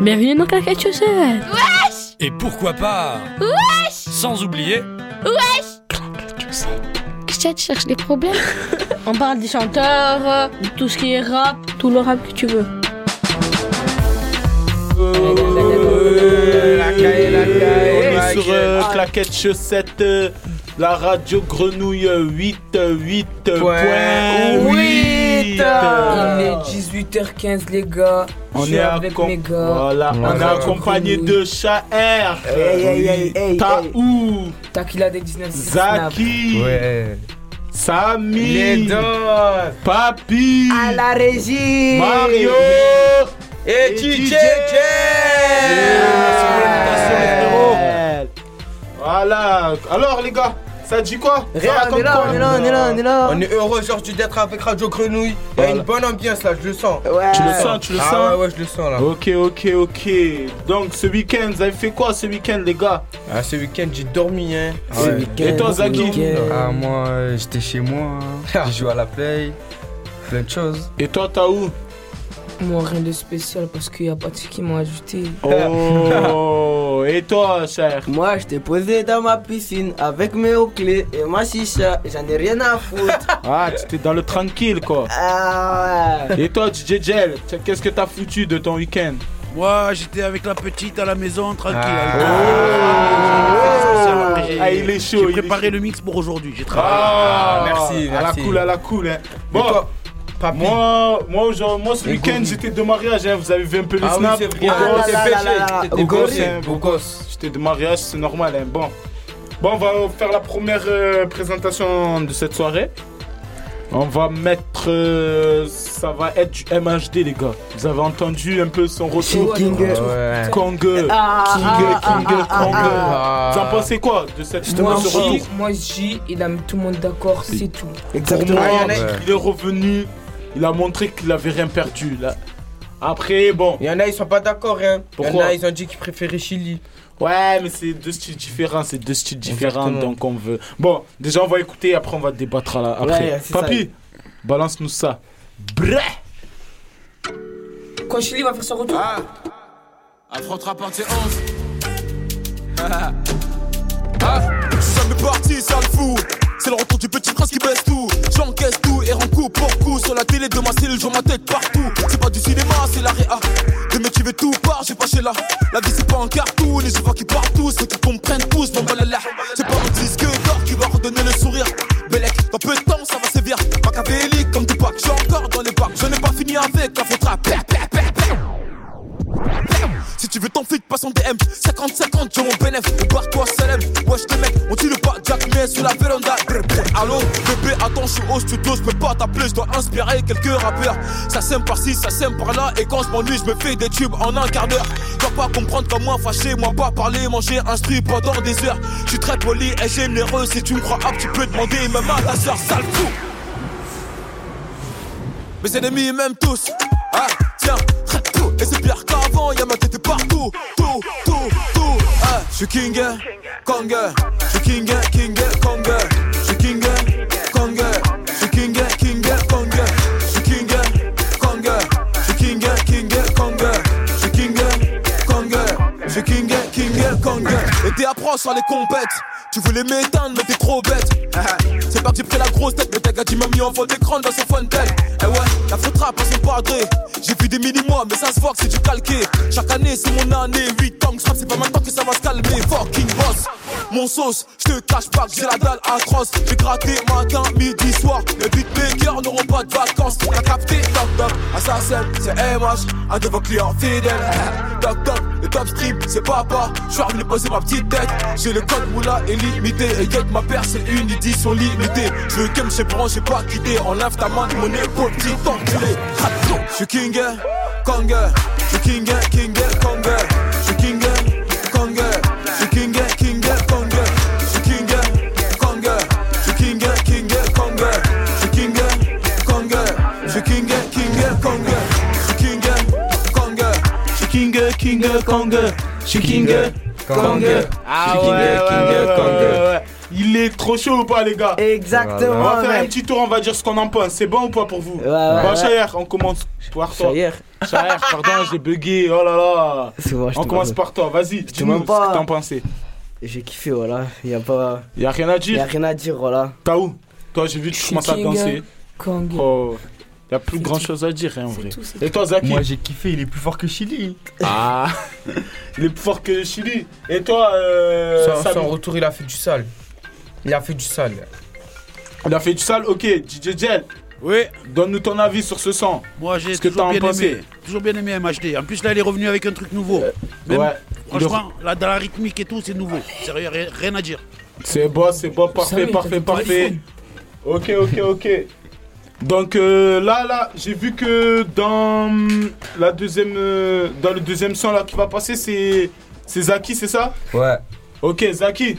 Bienvenue dans Claquette Chaussette. Wesh Et pourquoi pas Wesh Sans oublier Wesh Claquette Chaussette. Tu cherches des problèmes On parle des chanteurs, de tout ce qui est rap, tout le rap que tu veux. caille. On est sur euh, Claquette Chaussette, euh, la radio Grenouille 8, 8, Point huit. Il est 18h15 les gars. On Je suis est, avec mes gars. voilà, on est accompagné de Chaer, Hey, hey, hey, hey, Taou, Takila des 19 Zaki, Ouais. Samy, Les deux. Papi, À la régie. Mario. Et DJ DJ Merci pour l'invitation, les frérots. Voilà, alors les gars, ça dit quoi Ça Rien, on est là, quoi on est là, on est là, on est là. On est heureux aujourd'hui d'être avec Radio Grenouille. Il y a une bonne ambiance là, je le sens. Ouais. Tu le sens, tu le ah sens ouais, ouais, je le sens là. Ok, ok, ok. Donc ce week-end, vous avez fait quoi ce week-end, les gars? Ah, ce week-end j'ai dormi hein. Ce Ouais. week-end, Et toi, Zaki. Ah, moi, j'étais chez moi, hein. j'ai joué à la play, plein de choses. Et toi, t'as où? Moi, rien de spécial parce qu'il n'y a pas de ceux qui m'ont ajouté. Oh Et toi, cher? Moi, j'étais posé dans ma piscine avec mes hauts clés et ma chicha. J'en ai rien à foutre. Ah, tu étais dans le tranquille, quoi. ah ouais. Et toi, DJ Gel, tu- qu'est-ce que t'as foutu de ton week-end? Moi, j'étais avec la petite à la maison, tranquille. Ah. Après, j'ai- Ah, il est chaud, J'ai il est préparé chaud. le mix pour aujourd'hui. J'ai travaillé. Ah, merci, À la merci. cool, à la cool, hein. Et Bon, moi, moi, genre, moi, ce week-end, j'étais de mariage, hein. Vous avez vu un peu les Ah oui, snaps c'est vrai. Ah, gosse. hein. J'étais de mariage, c'est normal, hein. Bon. Bon, on va faire la première euh, présentation de cette soirée. On va mettre. euh, ça va être du MHD, les gars. Vous avez entendu un peu son retour? King. Ouais. Kong. King, ah, King, ah, Kong. Vous en pensez quoi de cette Moi, ce J, moi, J, il a mis tout le monde d'accord, c'est tout. Pour Exactement. moi, Ah, Ouais. il est revenu. Il a montré qu'il avait rien perdu. Là. Après, bon. Il y en a, ils sont pas d'accord, hein. Il y en Pourquoi? a, ils ont dit qu'ils préféraient Chili. Ouais, mais c'est deux styles différents. C'est deux styles différents. Exactement. Donc on veut. Bon, déjà, on va écouter. Après, on va débattre là. Après. Ouais, ça. Papi, balance-nous ça. Brrr. Quand Chili va faire son retour? Ah Affrontera partie 11 Ah C'est jamais parti, ça le fou C'est le retour du petit prince qui baisse tout. J'encaisse tout et rends coup pour coup. Sur la télé de ma cellule, je ma tête partout. C'est pas du cinéma, c'est la réa. Les mecs qui veulent tout part, j'ai pas chez là La vie c'est pas un cartoon je vois qui partent tous Ceux qui comprennent tous, mon balala attends, je suis au studio Je peux pas t'appeler, je dois inspirer quelques rappeurs Ça sème par-ci, ça sème par-là Et quand je m'ennuie, je me fais des tubes en un quart d'heure vas pas comprendre comme moi fâché Moi pas parler, manger, instruit pendant des heures Je suis très poli et généreux Si tu me crois apte, tu peux demander Même à ta soeur, sale fou mes ennemis m'aiment tous. Ah, tiens. Et c'est pire qu'avant, y'a ma tête partout. Tout, tout, tout. Ah, je suis king, Kong. Je suis king, king, Les compètes. Tu voulais m'éteindre, mais t'es trop bête. C'est pas j'ai pris la grosse tête, mais t'as gars m'a mis en fond d'écran dans son fontaine. Eh ouais, la faute rap à son padré. J'ai vu des mini-mois, mais ça se voit que c'est du calqué. Chaque année, c'est mon année. 8 ans que c'est pas maintenant que ça va se calmer. Fucking boss, mon sauce, je te cache pas que j'ai la dalle atroce. J'ai gratté matin, midi, soir. Les beatmakers n'auront pas de vacances. T'as capté, toc toc, assassin, c'est MH, un de vos clients fidèles. top stream, c'est papa. Je suis arrivé poser ma petite tête. J'ai le code moula illimité. Et que ma paire, c'est une édition limitée. Je veux branche, j'ai pas quitté. Enlève ta main de mon épaule, petit enculé. Je suis king, Kong. Je king, king, Kong. King, Kong. Je suis king, Kong. Kong. Ah King, ouais, King, ouais, Kong. Il est trop chaud ou pas, les gars? On Exactement, va faire un petit tour, on va dire ce qu'on en pense. C'est bon ou pas pour vous? Ouais, ouais, Bon, ouais. Chayer, on commence par toi. Chayer. Chayer, pardon, j'ai bugué. Oh là là. C'est bon, je On commence par toi, vas-y, dis-nous ce que t'en pensais. J'ai kiffé, voilà. Y a pas. Y'a rien à Y a dire rien à dire, voilà. T'as où? Toi, j'ai vu que tu commences à danser. Kang. Oh, y a plus grand chose à dire, hein, en vrai. Et toi, Zaki Moi j'ai kiffé, il est plus fort que Chili. Ah Il est plus fort que Chili. Et toi, euh, Son, Samy son retour, il a fait du sale. Il a fait du sale. Il a fait du sale, ok. DJ Gel, Oui, donne-nous ton avis sur ce son. moi j'ai toujours bien pensé aimé. Toujours bien aimé MHD. En plus là, il est revenu avec un truc nouveau. Même, ouais. Franchement, là dans la rythmique et tout, c'est nouveau. Sérieux, rien, rien à dire. C'est bon, c'est bon, parfait, parfait, parfait. Ok, ok, ok. Donc euh, là, là, j'ai vu que dans la deuxième, euh, dans le deuxième son là qui va passer, c'est, c'est Zaki, c'est ça? Ouais. Ok, Zaki.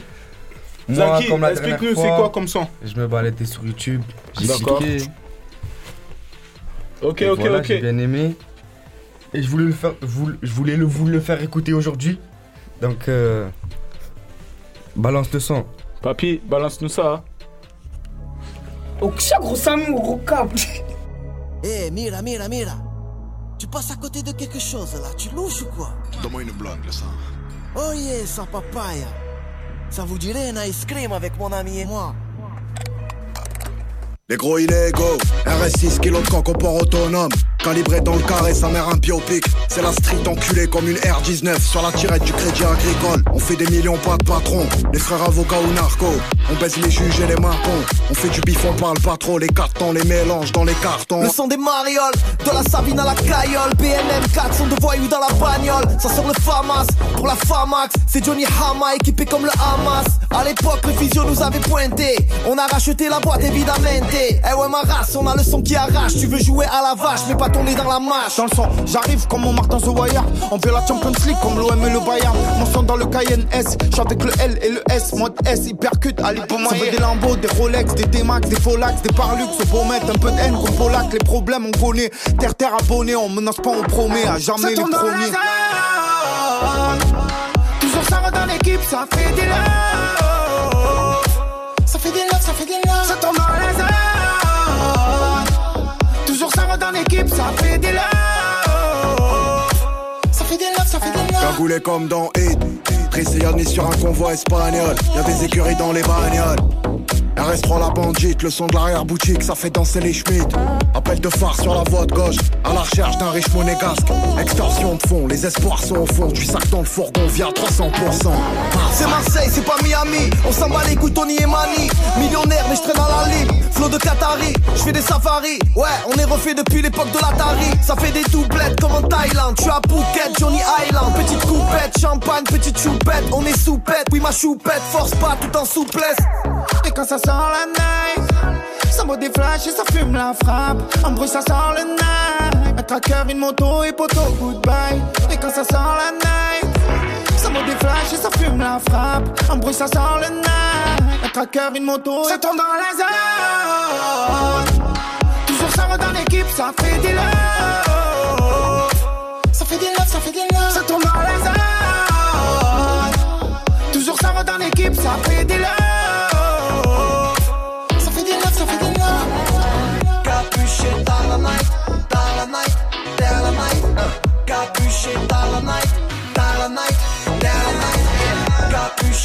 Moi, Zaki, explique-nous c'est quoi comme son? Je me baladais sur YouTube. J'ai D'accord. Ok, et ok, voilà, ok. J'ai bien aimé. Et je voulais le faire, vous- je voulais le, vous le faire écouter aujourd'hui. Donc, euh, balance le son. Papy, balance-nous ça. hein. Oh, gros câble. Eh, mira, mira, mira. Tu passes à côté de quelque chose là, tu louches ou quoi? Donne-moi une blague, là, ça. Oh yeah, sa papaya. Ça vous dirait un ice cream avec mon ami et moi Les gros illégaux, RS6 kg de coq au port autonome. Calibré dans le carré, sa mère un biopic. C'est la street enculée comme une R19 sur la tirette du crédit agricole. On fait des millions, pas de patron. Les frères avocats ou narcos. On baisse les juges et les marcons. On fait du bif, on parle pas trop. Les cartons, les mélanges dans les cartons. Le son des marioles, de la Sabine à la caillole BNM 4 sont de voyous dans la bagnole Ça sort le FAMAS, pour la FAMAX C'est Johnny Hama équipé comme le Hamas À l'époque le physio nous avait pointé On a racheté la boîte évidemment Eh ouais ma race, on a le son qui arrache Tu veux jouer à la vache mais pas tourner dans la mâche Dans le son, j'arrive comme mon Martin The Wire. On fait la Champions League comme l'OM et le Bayern. Mon son dans le Cayenne S, avec le L et le S. Mode S, hypercute, allez pour moi. Ça fait des Lambeaux, des Rolex, des D-Max, des Folax, des Parlux. C'est pour mettre un peu de haine comme Polak. Les problèmes on connaît. Terre, terre abonné, on menace pas, on promet à jamais les premiers. Toujours ça va dans l'équipe, ça fait des love. Ça fait des love, ça fait des love. Ça tourne dans zone. Toujours ça va dans l'équipe, ça fait des love. Ça fait des love, ça fait des love. Cagoulé comme dans Hit. Prisonnier sur un convoi espagnol. Y'a des écuries dans les bagnoles. RS3 la bandite, le son de l'arrière-boutique, ça fait danser les Schmitt. Appel de phare sur la voie de gauche, à la recherche d'un riche monégasque. Extorsion de fond, les espoirs sont au fond. Du sac dans le fourgon, via 300%. C'est Marseille, c'est pas Miami. On s'en bat les couilles, Tony et Mani. Millionnaire, mais je traîne dans la ligne. Flot de Qatari, je fais des safaris. Ouais, on est refait depuis l'époque de l'Atari. Ça fait des doublettes comme en Thaïlande. Tu à Phuket, Johnny Island. Petite coupette, champagne, petite choupette. On est soupette, oui ma choupette. Force pas tout en souplesse. Et quand ça sent la night, ça boit des flashs et ça fume la frappe. En bruit, ça sent le night. Un tracker, une moto et poteau, goodbye. Et quand ça sent la night, ça boit des flashs et ça fume la frappe. En bruit, ça sent le night. Un tracker, une moto, ça tourne dans la zone. Toujours ça va dans l'équipe, ça fait des love. Ça fait des love, ça fait des love. Ça tourne dans la zone. Toujours ça va dans l'équipe, ça fait des love.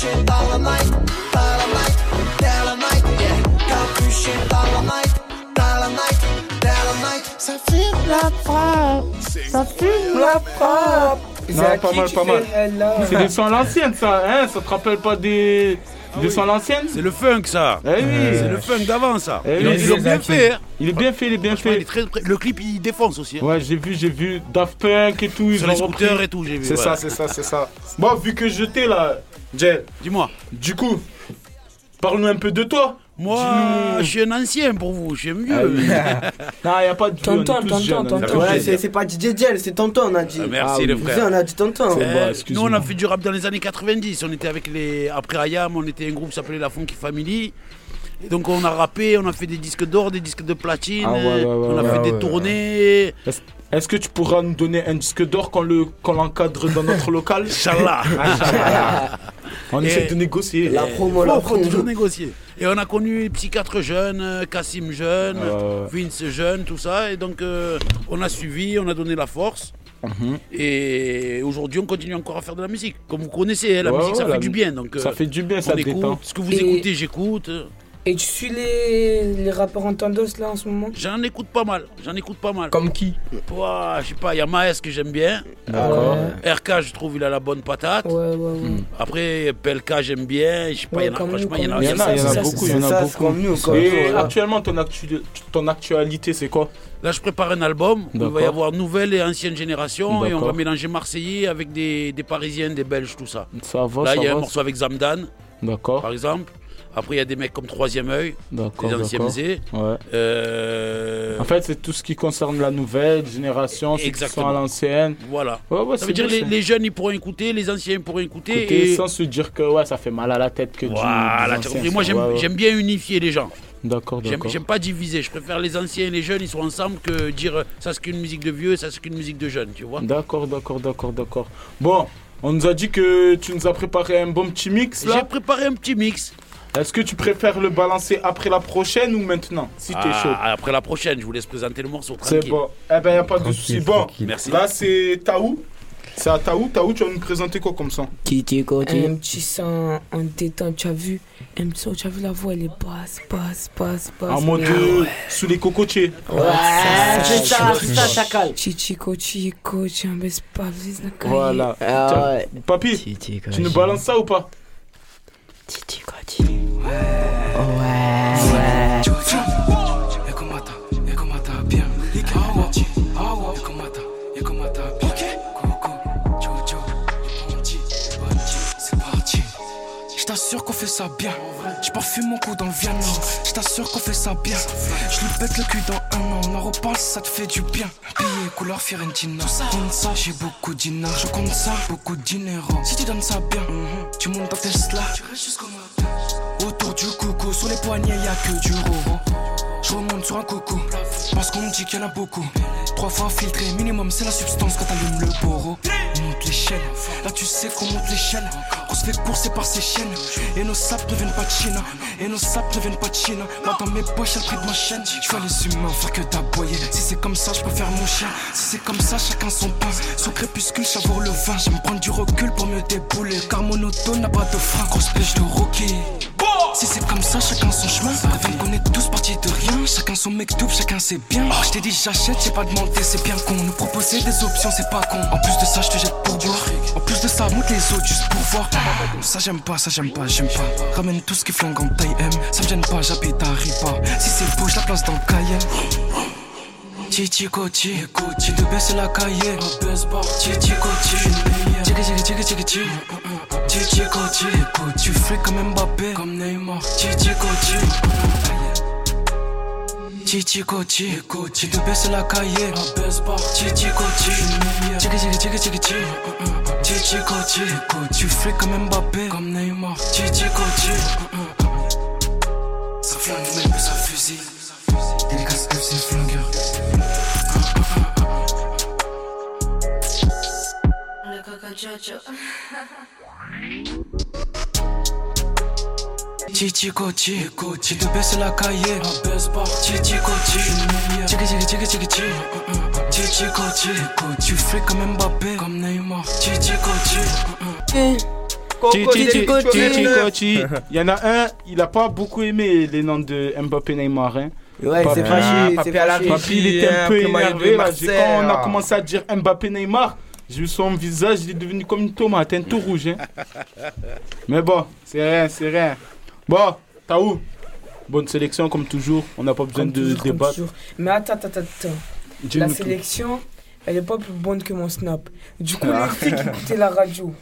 Dans la night, dans la night, dans la night. yeah. Capuché dans la night, dans la night, dans la night. Ça fume la frappe. Ça fume la frappe. Non, pas mal, pas mal. C'est des sons à l'ancienne, ça, hein? Ça te rappelle pas des, des sons à l'ancienne? C'est le funk, ça. Eh oui. C'est le funk d'avant, ça. Eh oui, ils l'ont bien fait. hein. Il est bien fait, il est bien fait. il est très. Le clip, il défonce aussi. hein. Ouais, j'ai vu, j'ai vu Daft Punk et tout. Ils Sur ont les scooters repris. et tout, j'ai vu, C'est ouais. ça, c'est ça, c'est ça. Bon, vu que je t'ai là, Jay. Dis-moi. Du coup, parle-nous un peu de toi. Moi, je suis un ancien pour vous, suis un Ah non, il n'y a pas de Tonton, tonton, tonton. Ouais, c'est pas DJ Gel, c'est tonton, on a dit. Ah, merci, oui. le Vous frère. on a dit tonton. Euh, nous, on a fait du rap dans les années 90. On était avec les. Après Ayam, on était un groupe qui s'appelait La Funky Family. Et donc, on a rappé, on a fait des disques d'or, des disques de platine. Ah ouais, ouais, ouais, on a ouais, fait ouais, des ouais. tournées. Est-ce est-ce que tu pourras nous donner un disque d'or quand le- quand l'encadre dans notre local? Inch'Allah. On Et- essaie de négocier. La promo, la faut promo. toujours négocier. Et on a connu Psychiatre jeune, euh, Cassim jeune, Euh. Vince jeune, tout ça. Et donc, euh, on a suivi, on a donné la force. Mhm. Et aujourd'hui, on continue encore à faire de la musique. Comme vous connaissez, hein, la Ouais, musique, ça ouais, fait la du bien. Donc, ça euh, fait du bien, ça détend. Ce que vous Et- écoutez, j'écoute. Et tu suis les, les rappeurs en tendance là en ce moment? J'en écoute pas mal. J'en écoute pas mal. Comme qui? Ouah, je sais pas, il y a Maes que j'aime bien. D'accord. RK, je trouve, il a la bonne patate. Ouais, ouais, ouais. Hmm. Après, PLK, j'aime bien. Je sais pas, Ouais, il y en a, franchement, il y en a. y en a, y en a beaucoup, il y en a beaucoup. comme nous, comme Et actuellement, ton, actu- ton actualité, c'est quoi? Là, je prépare un album où il va y avoir nouvelle et ancienne génération et on va mélanger Marseillais avec des, des Parisiens, des Belges, tout ça. Ça va, Là, il y a un morceau avec Zamdan, D'accord, par exemple. Après, il y a des mecs comme Troisième œil, d'accord, les anciens. Zé. Ouais. Euh, En fait, c'est tout ce qui concerne la nouvelle génération, ceux qui sont Exactement. à l'ancienne. voilà. Ouais, ouais, Ça veut dire les, les jeunes, ils pourront écouter, les anciens, ils pourront écouter. Écoutez, et... sans se dire que ouais, ça fait mal à la tête que du- Voilà, as anciens, compris. Moi, j'aime bien unifier les gens. D'accord, d'accord. j'aime pas diviser. Je préfère les anciens et les jeunes, ils sont ensemble, que dire ça c'est qu'une musique de vieux, ça c'est qu'une musique de jeunes, tu vois. D'accord, d'accord, d'accord, d'accord. Bon, on nous a dit que tu nous as préparé un bon petit mix J'ai préparé un petit mix. Est-ce que tu préfères le balancer après la prochaine ou maintenant Si t'es Ah, chaud? Après la prochaine, je vous laisse présenter le morceau. C'est bon. Eh ben, y a pas de souci. Bon. Merci. là c'est Taou. C'est à Taou. Taou, tu vas nous présenter quoi comme ça Titi Koti. Un petit son en détente, tu as vu? Un petit son, tu as vu la voix, elle est basse, basse, basse, basse. En mode euh, sous les cocotiers. Ouais, c'est ça, c'est ça, chacal. Chichico, chico, tu la caille. Voilà. Ah. Papy, tu nous balances ça ou pas? Titi Koti. Ouais. Ouais. Je ça bien. Je parfume mon cou dans le Vietnam. Je t'assure qu'on fait ça bien. Je lui pète le cul dans un an. On en reparle, ça te fait du bien. Billet couleur Fiorentina. Compte ça, j'ai beaucoup de dinars. Je compte ça, beaucoup de dinero. Si tu donnes ça bien, tu montes dans Tesla. Tu restes jusqu'au matin. Autour du coucou, sur les poignets, y a que du roro. Je remonte sur un coucou, parce qu'on me dit qu'il y en a beaucoup. Trois fois filtré, minimum, c'est la substance quand t'allumes le poro. Là tu sais qu'on monte l'échelle. On se fait courser par ces chaînes, et nos sapes ne viennent pas de Chine. Et nos sapes ne viennent pas de Chine. Moi dans mes poches, prix de ma chaîne. Je vois les humains faire que d'aboyer. Si c'est comme ça, je préfère mon chien. Si c'est comme ça, chacun son pain. Sous crépuscule, savoure le vin. J'aime prendre du recul pour me débouler. Car mon auto n'a pas de frein. Grosse pêche de Rocky. Si c'est comme ça, chacun son chemin. Avant qu'on est tous partis de rien. Chacun son mec double, chacun c'est bien. Je t'ai dit j'achète, j'ai pas demandé, c'est bien con. Nous proposer des options, c'est pas con. En plus de ça, je te jette pour boire. En plus de ça, monte les autres juste pour voir. Ça j'aime pas, ça j'aime pas, j'aime pas. Ramène tout ce qui flingue en taille M. Ça me gêne pas, j'habite à Ripa. Si c'est beau, je la place dans le Cayenne. Titi Koti, Koti de baisse la cahier. Koti, Tiki tiki tiki tiki tiki. Titi Koti, tu fais comme Mbappé, comme Neymar. Titi Koti. Titi Koti, tu te baisses la cahier. Koti, tiki tiki tiki tiki tiki. Titi Koti, tu fais comme Mbappé, comme Neymar. Titi Koti. Ça flingue même ça fusille. Dédicace FC flingueur. Jojo. Titi Koti, tu te baisses la cahier. Titi Koti, tiki tiki tiki tiki tiki. Titi Koti, tu fais comme Mbappé, comme Neymar. Titi Koti. Titi Titi Koti. Il y en a un, il a pas beaucoup aimé les noms de Mbappé Neymar. Hein. Ouais, c'est fâché, Papy c'est. Papy, il était un peu énervé. Quand on a commencé à dire Mbappé Neymar, j'ai vu son visage, il est devenu comme une tomate, un tout rouge. hein. Mais bon, c'est rien, c'est rien. Bon, Taou, bonne sélection comme toujours. On n'a pas besoin Comme de toujours, débattre. Mais attends, attends, attends. La tout. sélection, elle est pas plus bonne que mon snap. Du coup, Ah. les filles qui écoutaient la radio,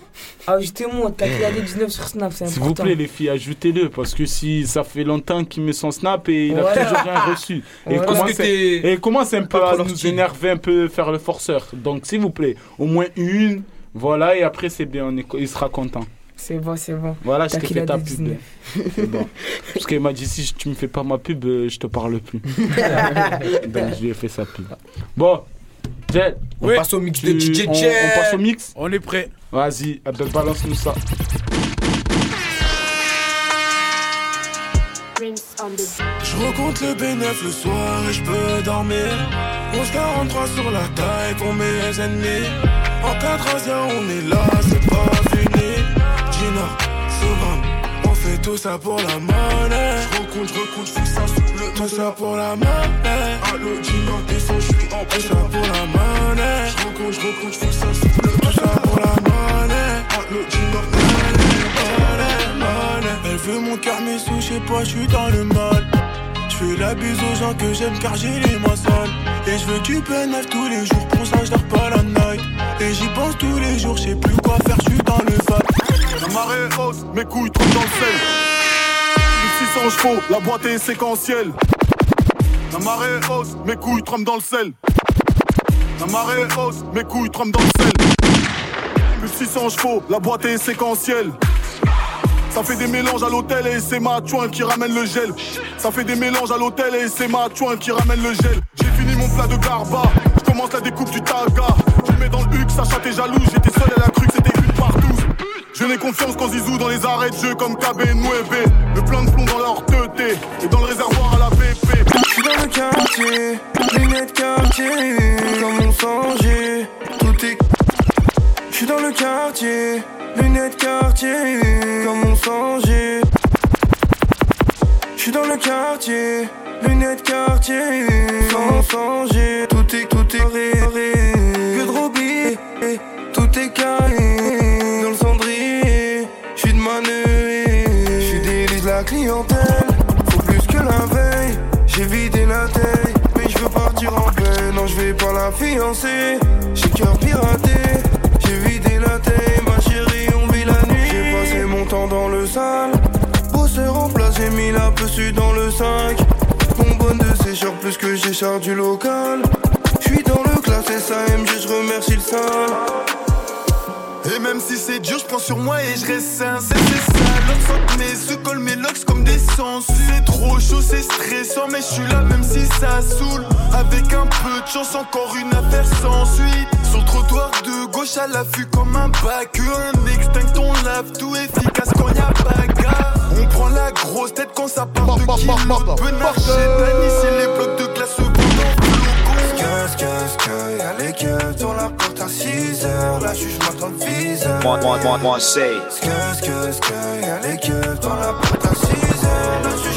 ajoutez-moi, t'as qu'il y a des 19 sur snap, c'est S'il important. vous plaît, les filles, ajoutez-le parce que si ça fait longtemps qu'il met son snap et il a Ouais. toujours rien reçu. Et il Parce commence, que et commence un peu à nous énerver, un peu faire le forceur. Donc, s'il vous plaît, au moins une, voilà, et après, c'est bien, on est- il sera content. C'est bon, c'est bon. Voilà, je qu'il fait ta pub. 19. C'est bon. Parce qu'il m'a dit si tu me fais pas ma pub, euh, je te parle plus. Donc, je lui ai fait sa pub. Bon, Jet. On passe au mix de DJ on, On passe au mix. On est prêt. Vas-y, Abdel, balance-nous ça. Je recompte le B9 le soir et je peux dormir. 11.43 sur la taille pour mes ennemis. En 4 on est là, c'est pas fini. Gina, Souverain, on fait tout ça pour la monnaie. Je recompte, je recompte, je ça sous tout ça pour la monnaie. Allo, Gina, descends, je suis en Tout ça pour la monnaie. Je recompte, je recompte, faut que ça souple. Tout ça pour la monnaie. Allo, Gina, monnaie, monnaie. Elle veut mon cœur, mais sous, je sais pas, je suis dans le mal. Je fais la bise aux gens que j'aime car j'ai les mains sales. Et je veux du bénéf tous les jours, pour ça je pas la night. Et j'y pense tous les jours, je sais plus quoi faire, je suis dans le vat. La marée hausse, mes couilles tombent dans le sel. 1600 chevaux, la boîte est séquentielle. La marée est hausse, mes couilles trempent dans le sel. La marée est hausse, mes couilles trempent dans le sel. Plus de 600 chevaux, la boîte est séquentielle. Ça fait des mélanges à l'hôtel et c'est ma chouin qui ramène le gel. Ça fait des mélanges à l'hôtel et c'est ma chouin qui ramène le gel. J'ai fini mon plat de garba, je commence la découpe du taga. Je mets dans le huc, Sacha t'es jaloux, j'étais seul, elle a cru que c'était. Je n'ai confiance qu'en Zizou dans les arrêts de jeu comme KB Nueve. Le plein de plomb dans leur teuté et dans le réservoir à la BP. Je suis dans le quartier, lunettes quartier, comme on songeait, tout est. Je suis dans le quartier, lunettes quartier, comme on songeait. Je suis dans le quartier, lunettes quartier, sans songer, tout est, tout est ré, ré. Que de tout est carré, clientèle, faut plus que la veille, j'ai vidé la taille, mais je veux partir en paix, non je vais pas la fiancer, j'ai cœur piraté, j'ai vidé la taille, ma chérie on vit la nuit, j'ai passé mon temps dans le sale, bosseur en place, j'ai mis la pessu dans le 5, bonbonne de sécheur plus que j'ai du local, je suis dans le classe SAMG, je remercie le sale. Et même si c'est dur, je prends sur moi et je reste sincère, c'est ça. L'autre mes se colle mes locks comme des sens. C'est trop chaud, c'est stressant, mais je suis là même si ça saoule. Avec un peu de chance, encore une affaire sans suite. Sur le trottoir de gauche à l'affût comme un bac. Un extinct, on lave tout efficace quand y'a bagarre. On prend la grosse tête quand ça part de kilos. Tanissé les blocs de que y'a les keufs dans la porte à 6h La juge m'attend le viseur. Moi, moi, moi, moi, say. Qu'est-ce qu'est-ce que y'a les keufs dans la porte à 6h La juge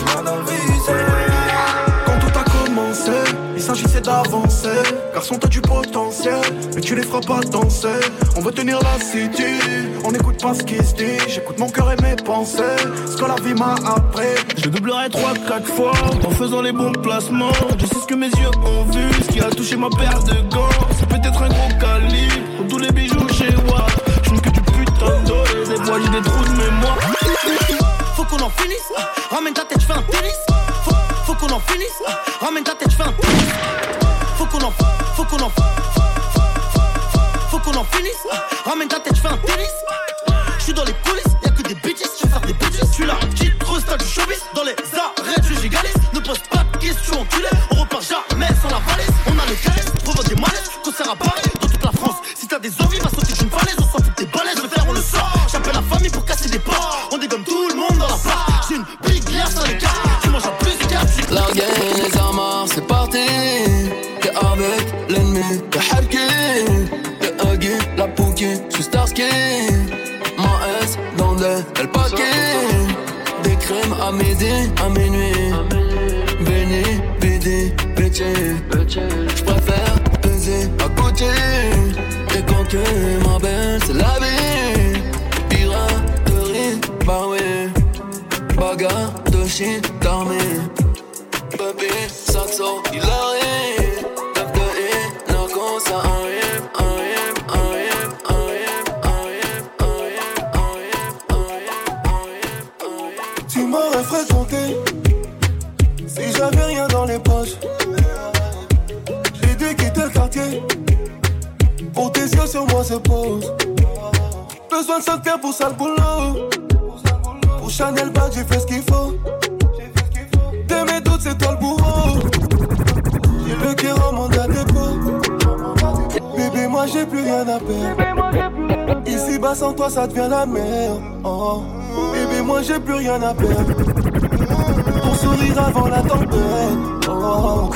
d'avancer. Garçon, t'as du potentiel, mais tu les feras pas danser. On veut tenir la city, on n'écoute pas ce qui se dit. J'écoute mon cœur et mes pensées, ce que la vie m'a appris. Je doublerai 3-4 fois en faisant les bons placements. Je sais ce que mes yeux ont vu, ce qui a touché ma paire de gants. C'est peut-être un gros calibre, tous les bijoux chez Watt. Je que du putain d'eau, des j'ai des trous de mémoire. Faut qu'on en finisse, ramène ta tête, pour tes yeux sur moi se posent. Besoin de sortir pour ça le boulot. Pour Chanel Bag, j'ai fait ce qu'il faut. De mes doutes, c'est toi le bourreau. J'ai le cœur en mandat dépôt. Bébé, moi j'ai plus rien à perdre. Ici bas sans toi, ça devient la mer. Oh. Bébé, moi j'ai plus rien à perdre. Pour sourire avant la tempête. Oh.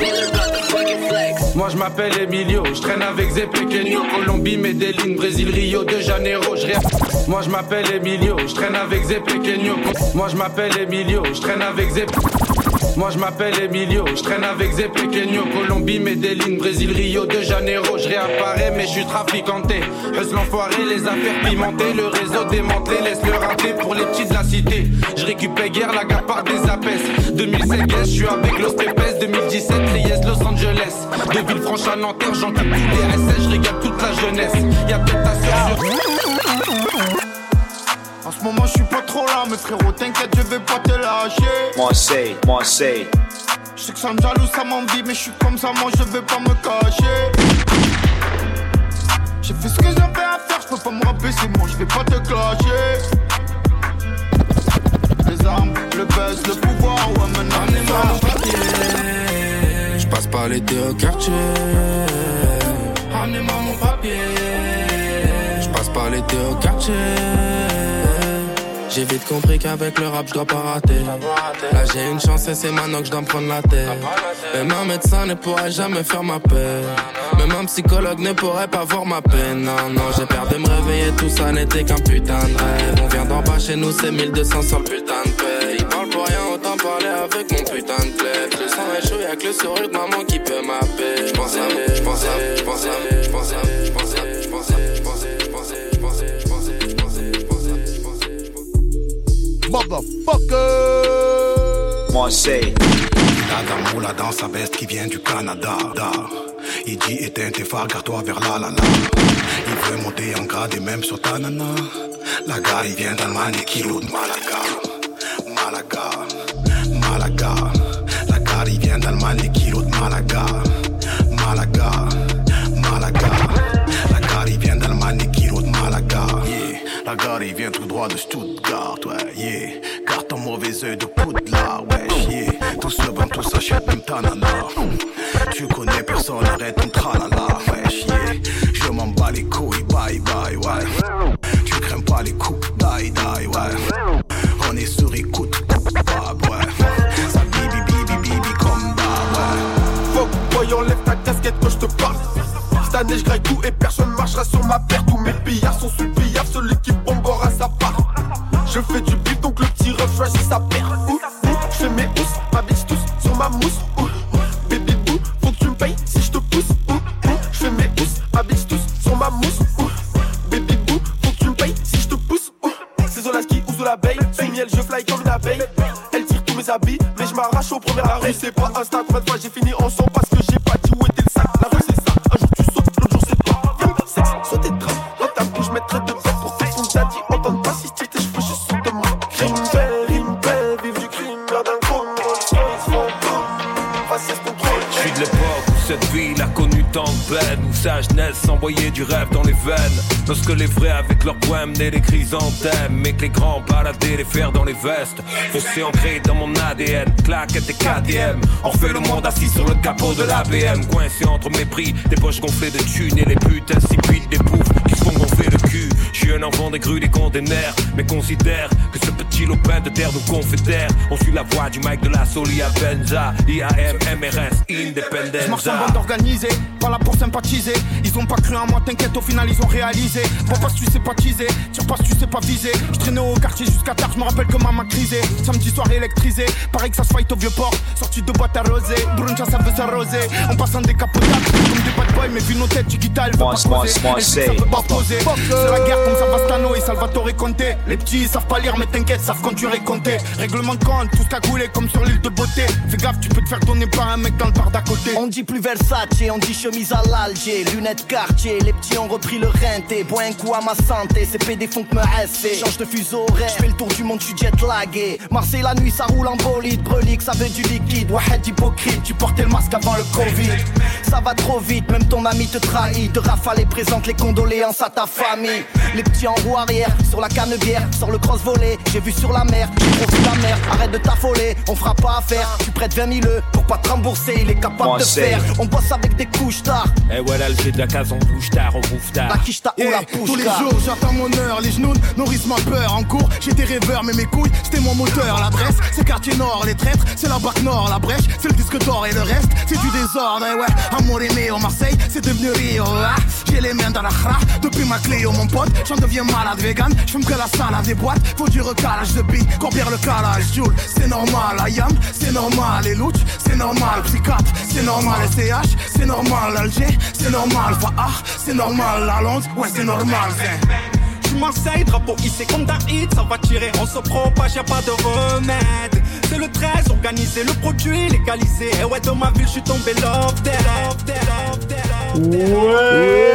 Moi je m'appelle Emilio, je traîne avec Zé Pequeño Colombie, Medellin, Brésil, Rio de Janeiro je rêve. Moi je m'appelle Emilio, je traîne avec Zé Pequeño Moi je m'appelle Emilio, je traîne avec Zé moi je m'appelle Emilio, je traîne avec Zé Pequeño Colombie, Medellin, Brésil, Rio de Janeiro. Je réapparais mais je suis trafiquanté Hustle l'enfoiré, les affaires pimentées Le réseau démantelé, laisse le rater pour les petits de la cité. Je récupère guère la par des apes 2005, je suis avec Los Pepes 2017, Trieste, Los Angeles. De Villefranche à Nanterre, j'en tous les SS Je régale toute la jeunesse. Y'a peut-être ta sœur sur... En ce moment, je suis pas trop là, mais frérot, t'inquiète, je vais pas te lâcher. Moi, c'est, moi, c'est. Je sais que ça me jalouse, ça m'envie, mais je suis comme ça, moi, je vais pas me cacher. J'ai fait ce que j'avais à faire, je peux pas me rabaisser, moi, je vais pas te clasher. Les armes, le buzz, le pouvoir, ouais, maintenant, Je passe pas l'été au quartier. Ramenez-moi mon papier. Je passe pas l'été au quartier. J'ai vite compris qu'avec le rap je dois pas rater. Là j'ai une chance et c'est maintenant que je dois me prendre la tête. Même un médecin ne pourrait jamais faire ma paix. Même un psychologue ne pourrait pas voir ma peine. Non, non, j'ai peur de me réveiller, tout ça n'était qu'un putain de rêve. On vient d'en bas chez nous, c'est 1200 sur le putain de paix. Ils parlent pour rien, autant parler avec mon putain de clé. Le sang est chaud, y'a que le sourire de maman qui peut m'appeler. Vous, j'pense à vous, j'pense à vous, j'pense à vous, j'pense à Motherfucker. Moi c'est La dame la dans sa veste qui vient du Canada. Da. Il dit éteins tes phares, garde-toi vers la la la. Il veut monter en grade et même sur ta nana. La gare il vient d'Allemagne et kilo de Malaga. Malaga. Malaga. La gare il vient d'Allemagne et kilo de Malaga Malaga La gare il vient tout droit de Stuttgart ouais yeah. Garde ton mauvais oeil de poudre ouais yeah. Tous se vendent, tous s'achètent même ta nana Tu connais personne, arrête ton tralala ouais yeah. Je m'en bats les couilles, bye bye ouais. Tu crains pas les coups, die die ouais. On est sur écoute, bab ouais. Ça bibi bibi bibi comme d'hab ouais. Fuck boy enlève ta casquette quand je te parle. Cette année je tout et personne marchera sur ma paire Tous mes pillards sont sous le les vrais avec leurs poèmes menaient les chrysanthèmes Mais que les grands baladaient les fers dans les vestes. Fossé ancré dans mon ADN, claquette et KTM On refait le monde assis sur le capot de la BM Coincé entre mépris, des poches gonflées de thunes Et les putes insipides des poufs qui se font gonfler le cul. Je suis un enfant des grues, des containers Mais considère petit lopin de terre nous confédère On suit la voie du mic de la Solia Benza IAM, MRS, Je marche en bande organisée, pas là pour sympathiser. Ils ont pas cru en moi, t'inquiète, au final ils ont réalisé. Bon, pas si tu sais pas teaser, tire pas si tu sais pas viser. Je traînais au quartier jusqu'à tard, je me rappelle que maman crisé. Samedi soir électrisé, pareil que ça se fight au vieux port. Sorti de boîte arrosée, bruncha ça veut s'arroser. On passe en décapotable, comme des bad boys, mais vu nos têtes, tu quittes, elle veut pas poser. Elle ça veut pas poser. C'est la guerre comme Savastano et Salvatore Conte. Les petits ils savent pas lire, mais t'inquiète, savent conduire et compter. Règlement de compte, tout cagoulé comme sur l'île de beauté. Fais gaffe, tu peux te faire donner par un mec dans le bar d'à côté. On dit plus Versace, on dit chemise à l'Alger, lunettes quartier, les petits ont repris le renté, bois un coup à ma santé, c'est PD font que me rester. Change de fuseau horaire, fais le tour du monde, je suis jet lagué. Marseille la nuit ça roule en bolide, brelique, ça veut du liquide, Wahed hypocrite, tu portais le masque avant le Covid. Ça va trop vite, même ton ami te trahit. De rafale et présente les condoléances à ta famille. Les petits en roue arrière, sur la canne bière, sur le cross volé. J'ai vu sur la mer, j'ai vu la mer. Arrête de t'affoler, on fera pas affaire. Tu prêtes 20 000 euros pour pas te rembourser, il est capable de faire. On bosse avec des couches tard. Et voilà le de la case, on bouge tard, on bouffe tard. La quiche t'a on la Eh, pousse tous les jours j'attends mon heure, les genoux nourrissent ma peur En cours j'étais rêveur mais mes couilles c'était mon moteur L'adresse c'est quartier nord, les traîtres c'est la bac nord La brèche c'est le disque d'or et le reste c'est du désordre Et ouais, amour aimé au Marseille c'est devenu Rio ah, J'ai les mains dans la khra depuis ma Cléo mon pote. J'en deviens malade vegan, j'fume que la salade des boîtes. Faut du recalage de billes, combien le calage Joule, c'est normal, Ayam, c'est normal. Les louches, c'est normal, psychiatre, c'est normal. SCH, c'est normal. Alger, c'est normal. Faah, c'est normal. La Londres, ouais c'est normal c'est- Je suis Marseille, drapeau hissé comme d'un hit, ça va tirer, on se propage, y a pas de remède. C'est le 13, organisé, le produit légalisé. Et ouais, dans ma ville, je suis tombé love dead. Love dead, love dead, love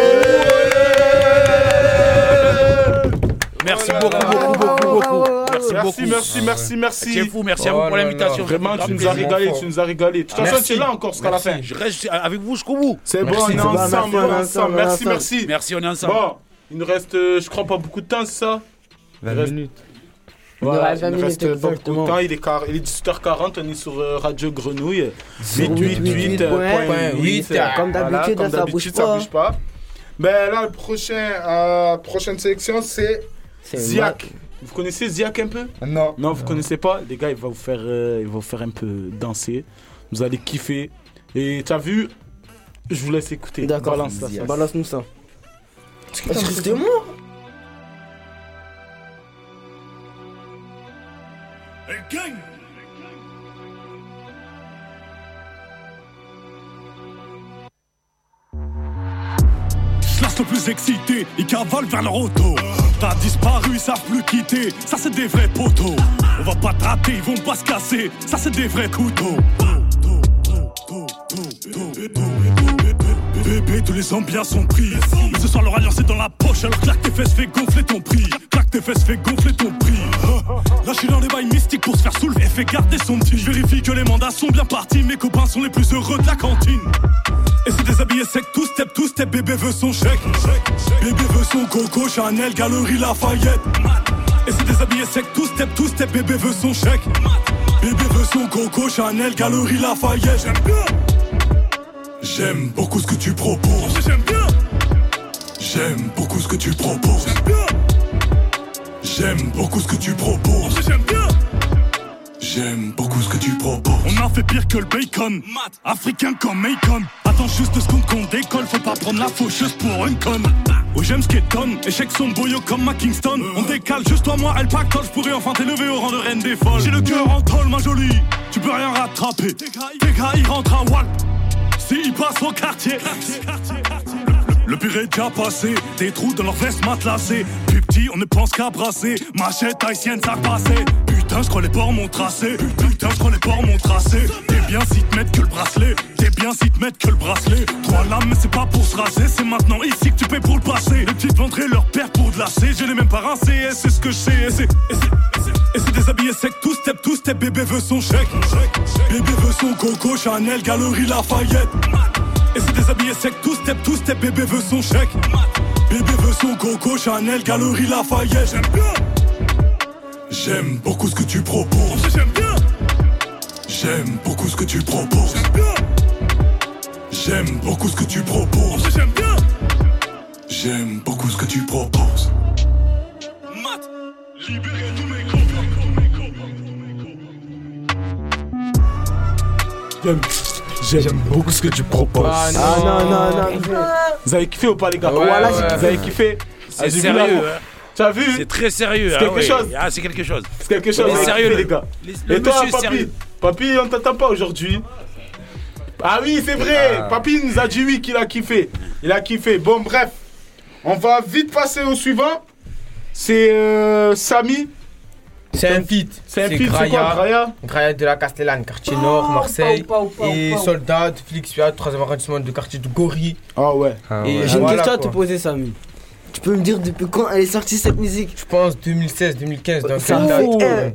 Merci beaucoup, beaucoup, beaucoup, beaucoup. Merci, Merci, beaucoup. merci, merci, merci. C'est fou, merci à vous pour l'invitation. Vraiment, tu nous as régalé, tu nous as régalé. De toute façon, tu es là encore jusqu'à la fin. Je reste avec vous jusqu'au bout. C'est bon, on est ensemble, on est ensemble. Merci, merci. Merci, on est ensemble. Bon, il nous reste, euh, je crois, pas beaucoup de temps, c'est ça 20 Il reste- minutes. Voilà, reste 20 il nous reste pas beaucoup de exactement. temps. Il est, car- il est 18h40, on est sur euh, Radio Grenouille. 888.8, 888.8. euh, comme d'habitude, Voilà, ça comme bouge d'habitude, pas. ça bouge pas. Ben là, le prochain, euh, prochaine sélection, c'est Ziak. Vous connaissez Ziak un peu? Non. Non, vous connaissez pas? Les gars, il va vous faire, euh, il va vous faire un peu danser. Vous allez kiffer. Et tu as vu? Je vous laisse écouter. D'accord, Balance balance-nous ça. Est-ce que c'était moi Classe le plus excité, ils cavalent vers leur auto. T'as disparu, ils savent plus quitter. Ça, c'est des vrais poteaux. On va pas te ils vont pas se casser. Ça, c'est des vrais couteaux. Bébé, tous les ambiants sont pris. Mais ce soir, leur alliance est dans la poche. Alors claque tes fesses, fais gonfler ton prix. Tes fesses, fais gonfler ton prix. Là, je suis dans les bails mystiques pour se faire soulever. Fais garder son petit. Je vérifie que les mandats sont bien partis. Mes copains sont les plus heureux de la cantine. Et c'est déshabillé sec, tout step, tout step, bébé veut son chèque. Bébé veut son coco, Chanel, Galerie Lafayette. Et c'est déshabillé sec, tout step, tout step, bébé veut son chèque. Bébé veut son coco, Chanel, Galerie Lafayette. J'aime bien. J'aime beaucoup ce que tu proposes. J'aime bien. J'aime beaucoup ce que tu proposes. J'aime bien. J'aime beaucoup ce que tu proposes. J'aime bien. J'aime beaucoup ce que tu proposes. On a fait pire que le bacon. Africain comme Macon. Attends juste deux secondes qu'on décolle. Faut pas prendre la faucheuse pour une conne. Oh, j'aime ce qui étonne. Échec son boyo comme à Kingston. On décale juste toi, moi, elle pactole. J'pourrais enfin t'élever au rang de reine des folles. J'ai le cœur en tôle, ma jolie. Tu peux rien rattraper. Tes gars, ils rentrent à Walp. Si ils passent au quartier. Le pire est déjà passé, des trous dans leurs vestes matelassées. Plus petit, on ne pense qu'à brasser. Machette haïtienne, ça passait. Putain, je crois les ports m'ont tracé. Putain, je crois les ports m'ont tracé. T'es bien si te mettent que le bracelet. T'es bien si te mettent que le bracelet. Trois lames, mais c'est pas pour se raser. C'est maintenant ici que tu payes pour le passé. Les petites ventrées leur père pour de la C. Je n'ai même pas rincé, et c'est ce que je sais. Et c'est, et c'est déshabillé sec, tout step, tout step. Bébé veut son chèque. Bébé veut son coco, Chanel, Galerie Lafayette. Et c'est déshabillé sec, tout step, tout step, bébé veut son chèque. Bébé veut son coco, Chanel, Galerie Lafayette. J'aime bien. J'aime beaucoup ce que tu proposes. J'aime bien. J'aime beaucoup ce que tu proposes. J'aime bien. J'aime beaucoup ce que tu proposes. J'aime bien. J'aime beaucoup ce que tu proposes. Mat, libérez tous mes J'aime, j'aime beaucoup ce que tu proposes. Ah non. Ah non, non, non. Vous avez kiffé ou pas, les gars? Ouais, Voilà, ouais, j'ai Vous avez kiffé C'est Ah, sérieux, hein. Tu as vu? C'est très sérieux. C'est ah quelque chose. Ah, c'est quelque chose. C'est quelque chose. Il est vous avez sérieux, les gars. le Et toi, papy? sérieux. Papy, on t'attend pas aujourd'hui. Ah oui, c'est vrai. Ah. Papy nous a dit oui qu'il a kiffé. Il a kiffé. Bon, bref. On va vite passer au suivant. C'est euh, Samy. C'est un feat. C'est un feat, c'est quoi, Graya Graya de la Castellane, quartier Nord, Marseille. pau, pau, et soldat Fiat, troisième arrondissement de quartier de Gori. Ah ouais. Et J'ai une voilà, question à te poser, Samy. Tu peux me dire depuis quand elle est sortie cette musique? Je pense 2016, 2015. Donc Ça elle fait- date, euh,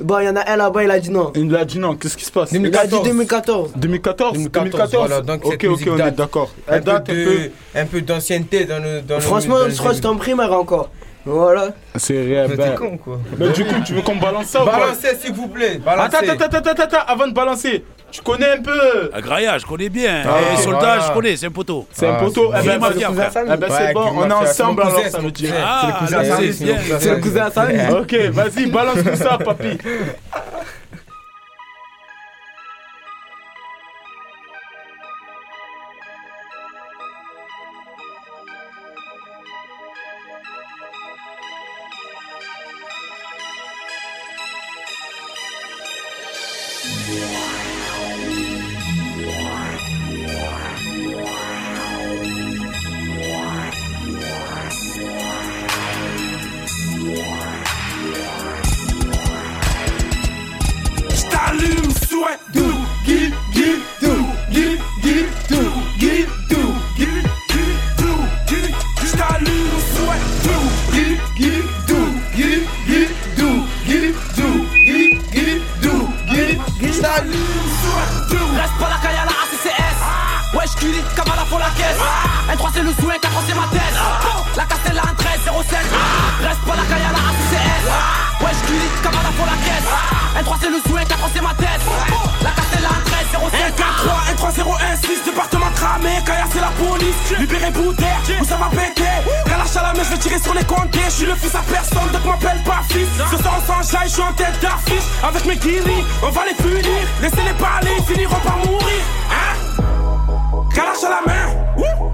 Bon, il y en a un là-bas, il a dit non. Il a dit non, qu'est-ce qui se passe? Il a dit 2014. 2014 2014, voilà, donc Ok, cette ok, on est date. d'accord. Un Elle date peu un de- peu. un peu d'ancienneté dans le. dans le- Franchement, dans je crois que c'était en primaire encore. Voilà. C'est rien, Mais ben. con, quoi. Mais du coup, tu veux qu'on balance ça ou pas? Balancez, s'il vous plaît. Attends, Balancez. attends, attends, attends, attends, avant de balancer, tu connais un peu? Agraya, je connais bien. Ah, soldat, voilà. je connais, c'est un poteau. C'est un poteau. Eh ben, c'est- eh ben, c'est bon, on est ensemble alors. Ah, C'est le cousin Samy. c'est bien. C'est le cousin Samy. Ok, vas-y, balance-nous ça, papy. Un 3 c'est le souhait, 4 c'est ma tête La Castella, un 13, 07 Reste pas la caille à la ACCS Wesh Kili, Kabbalah pour la caisse. Un 3 c'est le souhait, 4 c'est ma tête La Castella, un 13, 07 1, 4, 3, 1, 3, 0, 1, 6 Département cramé, Kaya c'est la police. Libéré Boudère, où ça va péter? Relâche à la main, je vais tirer sur les comptés Je suis le fils à personne, donc m'appelle pas fils. Ce soir on s'enjaille, je suis en tête d'affiche. Avec mes guillis, on va les punir. Laissez-les parler, ils finiront par mourir. Hein? À la main.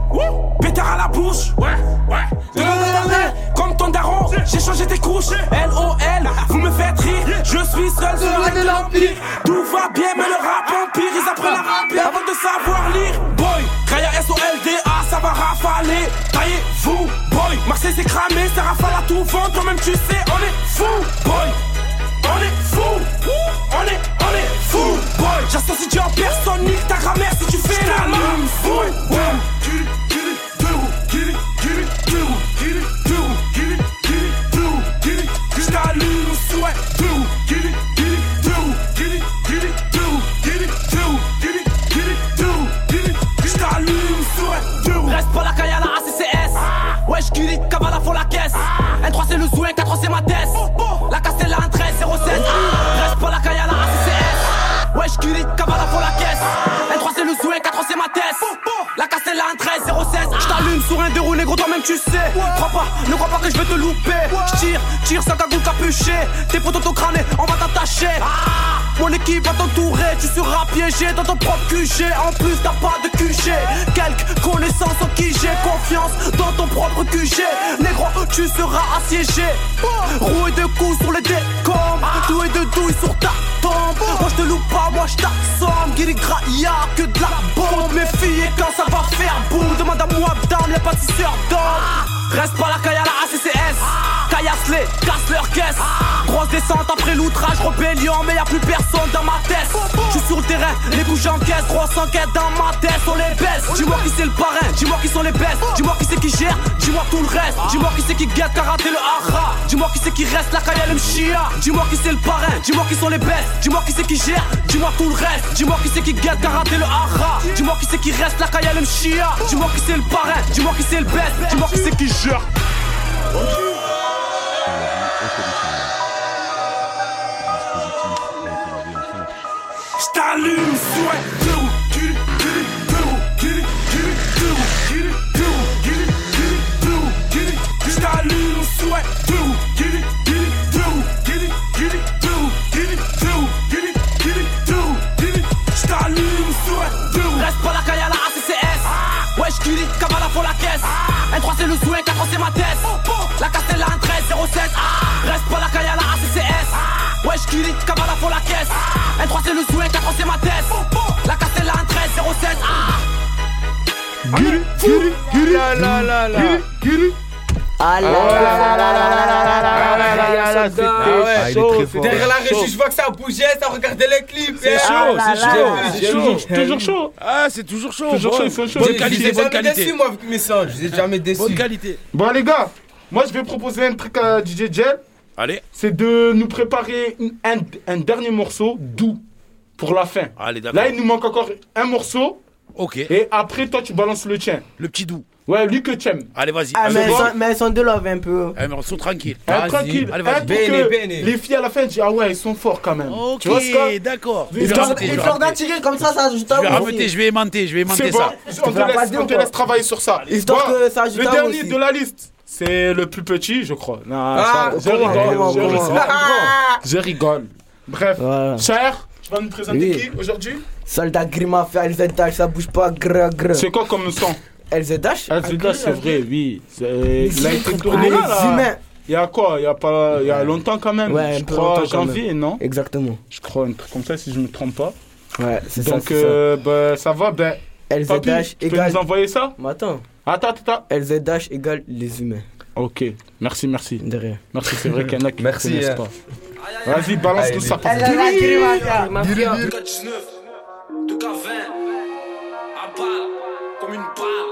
Pétard à la bouche, ouais, ouais. De l'eau dans la main, comme ton daron, j'ai changé tes couches. LOL, vous me faites rire, je suis seul sur le de l'empire. Tout va bien, mais le rap empire, ils apprennent à rapper avant de savoir lire. Boy, Kaya SOLDA, ça va rafaler. Taillez-vous, boy, Marseille c'est cramé, ça rafale à tout vent, toi-même tu sais, on est fou, boy. On est fou, on est, on est fou, boy. J'associe Dieu en personne, nique ta grammaire si tu fais la même fou. 3 c'est le souhait, 4 c'est ma tête La Castella, un 13, 07 Reste pas la à la ACCS Wesh Kili, Kabbalah pour la caisse. Un 3 c'est le souhait, 4 c'est ma tête La Castella, un 13, 07 J't'allume sur un déroulé gros toi-même tu sais. Crois pas, ne crois pas que je vais te louper. J'tire, tire sans cagoule capuché Tes potos t'ont crâné, on va t'attacher Mon équipe va t'entourer, tu seras piégé dans ton propre QG. En plus t'as pas de QG. Quelques connaissances en qui j'ai confiance dans ton propre QG. Négro, tu seras assiégé. Roué de coups sur les décombres. Doué de douille sur ta tombe. Moi je te loupe pas, moi je t'assomme. Guiri y'a que de la bombe. Mes filles quand ça va faire boum Demande à moi dame, de sœur d'homme. Reste pas la caille à la ACCS Caillasse-les, casse leur caisse Grosse descente après l'outrage, rébellion Mais y'a plus personne dans ma tête Je suis sur le terrain, les coups j'encaisse Grosse enquête dans ma tête, on les baisse Dis-moi qui c'est le parrain, dis-moi qui sont les baisses Dis-moi qui c'est qui gère, dis-moi tout le reste Dis-moi qui c'est qui guette, karaté le hara Dis-moi qui c'est qui reste, la caille le mchia Dis-moi qui c'est le parrain, dis-moi qui sont les baisses Dis-moi qui c'est qui gère, dis-moi tout le reste Dis-moi qui c'est qui guette, karaté le hara Dis-moi qui c'est qui reste, la caille le mchia Dis-moi qui c'est le parrain, dis-moi qui c'est le best Dis-moi qui c'est qui gère Souhait. Reste pas la caille à la ACCS, wesh la caisse, un 3 c'est le souhait, 4 c'est ma tête, la castella un 13, 07, reste pas la caille à la ACCS, wesh kiri, cabana faut la 3 c'est le souhait, 4 c'est ma tête La Castella, un 13, 07 Giri, giri, giri, La la la la. Ah là là là là là là là là Ah Ah, il. Derrière la chaud. régie, je vois que ça bougeait, ça regardait les clips. C'est eh. chaud, Ah c'est chaud, c'est chaud. Toujours, toujours chaud. Ah, c'est toujours chaud. Toujours bon. chaud, chauds. Bonne Je qualité, bonne qualité. déçus, moi, avec mes sons. Je les ai jamais. Bonne qualité. Bon, les gars, moi je vais proposer un truc à DJ Gel. Allez. c'est de nous préparer une- un, un dernier morceau doux pour la fin. Allez. Là, il nous manque encore un morceau. Ok. Et après, toi, tu balances le tien. Le petit doux. Ouais, lui que tu aimes. Allez, vas-y. Ah, mais, sont, mais elles sont de love un peu. Un morceau tranquille. Un tranquille. Allez, vas-y. pour que Les filles à la fin disent Ah ouais, ils sont forts quand même. Ok, tu vois ce que d'accord. Je vais Histoire- d'attirer, comme ça, ça ajoute Je vais rajouter, je vais aimanter, je vais aimanter C'est bon, ça. on te, laisse, on te laisse travailler sur ça. Histoire que ça ajoute Le dernier de la liste, c'est le plus petit, je crois. Non, Ah, ça- je comment, rigole, comment, je comment rigole. Je rigole. Bref, cher, tu vas nous présenter Oui. qui aujourd'hui? Soldat Grima fait LZH, ça bouge pas, grrr grrr. C'est quoi comme son? LZH LZH, c'est vrai, oui. Il a été tourné Ah, là, humains. Il y a quoi? Il y a, pas... Il y a longtemps quand même. Ouais, je crois janvier, même. non? Exactement. Je crois un truc comme ça si je me trompe pas. Ouais, c'est ça. Donc ça. euh, bah, ça va, ben. LZH Papy, tu peux égale- nous envoyer ça? Mais attends. Attends, attends. LZH égale les humains. Ok, merci, merci. De rien. Merci, c'est vrai qu'il y en a qui ne Merci, connaissent hein. pas. Vas-y, balance Allez, tout ça. Elle a la Grima, Mafia. 19, 2K20, à balle, comme une balle.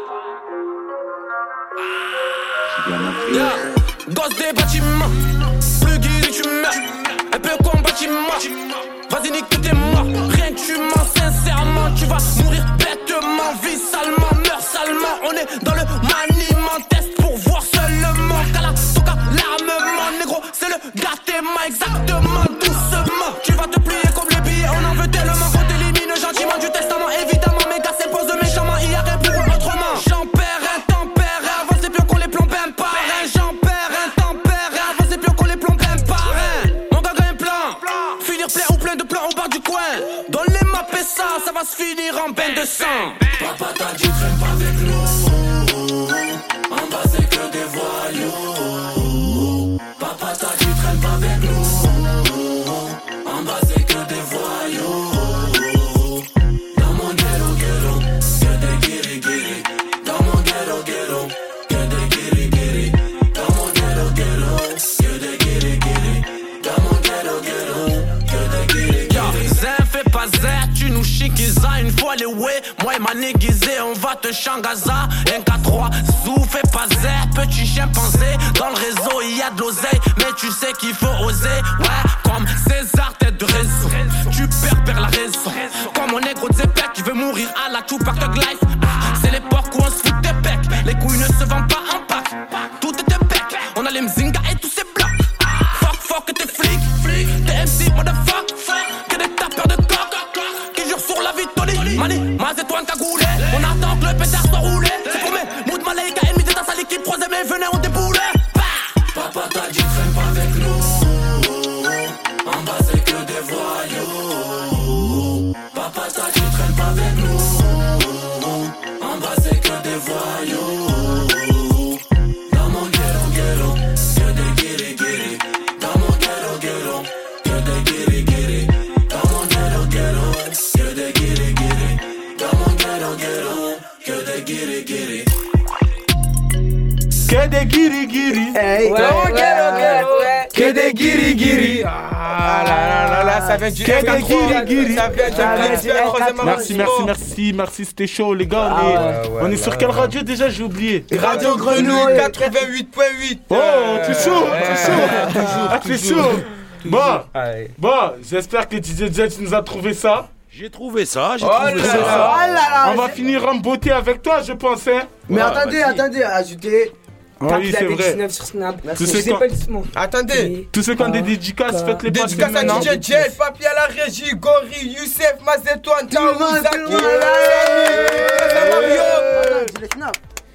Yeah. Gosse des bâtiments, plus guéri tu meurs. Un peu comme bâtiment. Vas-y, nique tes. Rien que tu mens sincèrement, tu vas mourir bêtement. Vis salement, meurs salement. On est dans le maniement. Test pour voir seulement. Kala, toka, l'armement. Négro, c'est le gâtement. Exactement, doucement. Tu vas te plier comme les billets. On en veut tellement qu'on t'élimine gentiment du testament. Évidemment, va se finir en bain de sang. Papa t'a dit, traîne pas avec négusé, on va te changaza. Un 4-3, zou, fais pas zin, petit chimpanzé. Dans le réseau, il y a de l'oseille, mais tu sais qu'il faut oser. Ouais, comme César, tête de réseau. Tu perds, perds la raison. Comme mon négro de qui veut mourir à la Tupac Thug Life. Que des guiri guiri. Hey, Ouais, ouais, ok, ok, ouais. Que des guiri guiri. Ah là là là là, ça vient du Que des F4, guiri guiri. Ça vient du Ça vient F4, du troisième F4. Merci, merci, merci, merci, c'était chaud les gars. on est- Ah ouais, on est sur quelle radio déjà J'ai oublié. Radio Grenouille 88.8. Oh, tu es chaud, tu chaud. Ah, tu chaud. Bon, bon, j'espère que DJ Jet nous a trouvé ça. J'ai trouvé ça, j'ai Oh trouvé là ça. là. Oh là là. On va finir en beauté avec toi, je pense. Hein. Mais Ouais, attendez, attendez, ajoutez. Ah oui, c'est vrai. 19 sur Snap. C'est quoi pas justement. Attendez. Tous ceux qui ont des dédicaces, faites-les passer Dédicace à. DJ Jel, Papi à la régie, Gori, Youssef, Mazetoine, Taou, le monde, Zaki, tout le monde. Samy, Mario.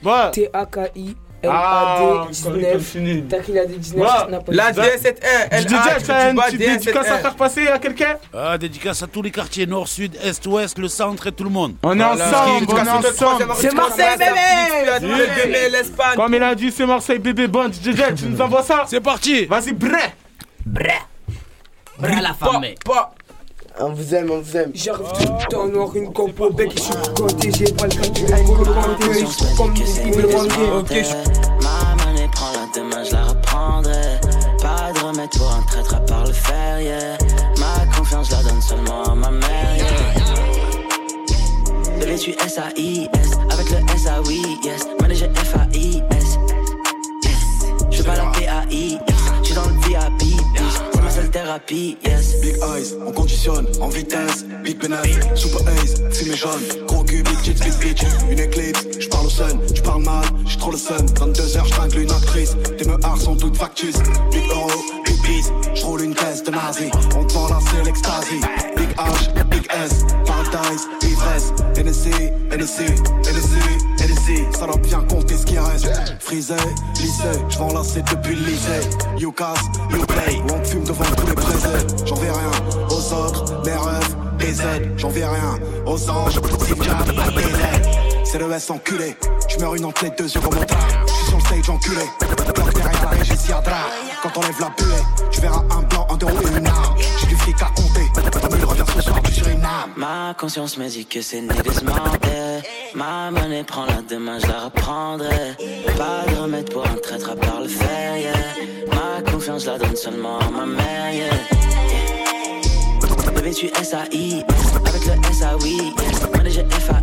Bon, T-A-K-I. Ah, L-A-D continue. 19. T'as qu'il a des 19 Ouais. sur Snap. La DS71, elle DJ Jet, t'as une petite dédicace à faire faire passer à quelqu'un Ah, dédicace à tous les quartiers, nord, sud, est, ouest, le centre et tout le monde. On est ensemble, on est ensemble. C'est Marseille, bébé. l'Espagne. Comme il a dit, c'est Marseille bébé. Bon, DJ tu nous envoies ça C'est parti Vas-y, bré. Brrr, la femme. On vous aime, on vous aime. J'arrive tout le temps noir, une compo bec, je suis côté, j'ai pas le commenté, je suis comme me Ok, je Ma monnaie prend la demain, je la reprendrai. Pas de remède pour un traître à part le fer, yeah. Ma confiance, je la donne seulement à ma mère, yeah. Bébé, tu S-A-I-S, avec le S-A-Oui, yes. VIP, yes. Big eyes, on conditionne en vitesse. Big pénètre, super ace, fumée jaune. Gros cul, big tits, big bitch. Une éclipse, j'parle au sun, j'parle mal, j'suis trop le sun. 22h, j'tringle une actrice. Tes meurs sont toutes factices. Big euro, big peace, j'roule une caisse de nazi. On te vend la. H, big S, paradise, ivresse. NSC, NSC, NSC, NSC. Ça doit bien compter ce qui reste. Frisé, lycée, j'vends la c'est depuis le lycée. You casse, you play. On fume devant tous les présents. J'en vais rien aux autres, mes rêves, des aides. J'en vais rien aux anges, aides. C'est le S enculé. J'meurs une entrée, deux yeux comme J'suis sur le stage enculé. Bloc derrière la régie. Quand on lève la buée, tu verras un blanc, un deux et une arme. Ma conscience me dit que c'est niggas. Ma monnaie prend la demain, je la reprendrai. Pas de remède pour un traître à part le fer, yeah. Ma confiance, je la donne seulement à ma mère, yeah. Bébé, tu SAI, avec le SAI. Manager FAI,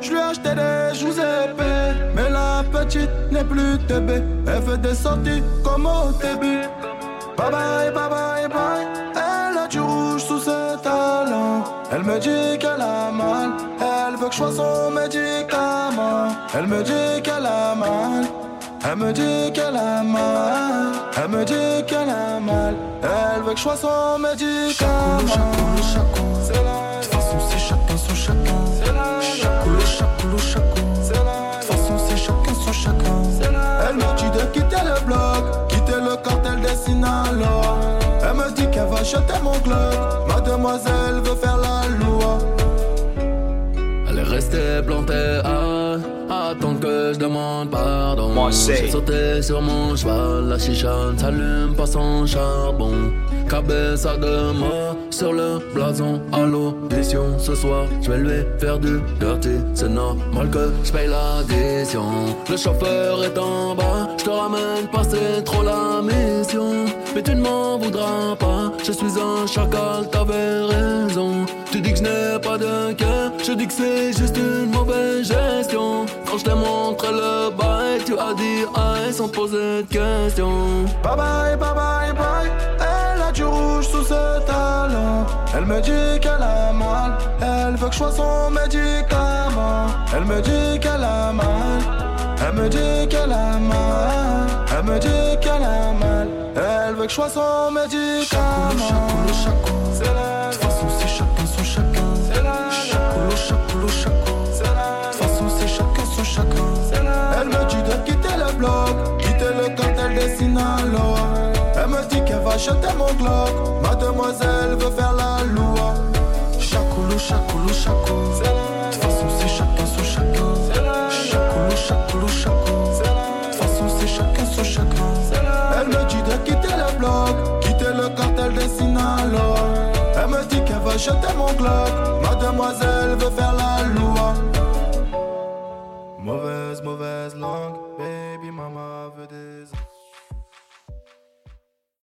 Je lui ai acheté des joues épais Mais la petite n'est plus TB Elle fait des sorties comme au début. Bye bye, bye bye, bye. Elle a du rouge sous ses talons. Elle me dit qu'elle a mal. Elle veut que je sois son médicament. Elle me dit qu'elle a mal. Elle me dit qu'elle a mal, elle me dit qu'elle a mal, elle veut que je sois son médicament. De toute façon, c'est chacun son chacun. Elle me dit de quitter le bloc, quitter le cartel des Sinaloa. Elle me dit qu'elle va jeter mon glock. Mademoiselle veut faire la loi. Elle est restée plantée à attendre que je demande pardon. J'ai sauté sur mon cheval, la chicha ne s'allume pas sans charbon. Cabeza de mort sur le blason à l'audition ce soir. Je vais lui faire du dirty, c'est normal que je paye l'addition. Le chauffeur est en bas, je te ramène pas, c'est trop la mission. Mais tu ne m'en voudras pas, je suis un chacal, t'avais raison. Tu dis que je n'ai pas de cœur, je dis que c'est juste une mauvaise gestion. Quand je t'ai montré le bail, tu as dit aïe sans poser de questions. Bye bye, bye bye, bye. Elle a du rouge sous ses talons. Elle me dit qu'elle a mal. Elle veut que je sois son médicament. Elle me dit qu'elle a mal. Elle me dit qu'elle a mal. Elle me dit qu'elle a mal. Elle veut que je sois son médicament. C'est la. C'est la. De façon, c'est chacun son chacun. Elle me dit de quitter le bloc, quitter le cartel des Sinaloa. Elle me dit qu'elle va jeter mon glock. Mademoiselle veut faire la acheter mon Glock. Mademoiselle veut faire la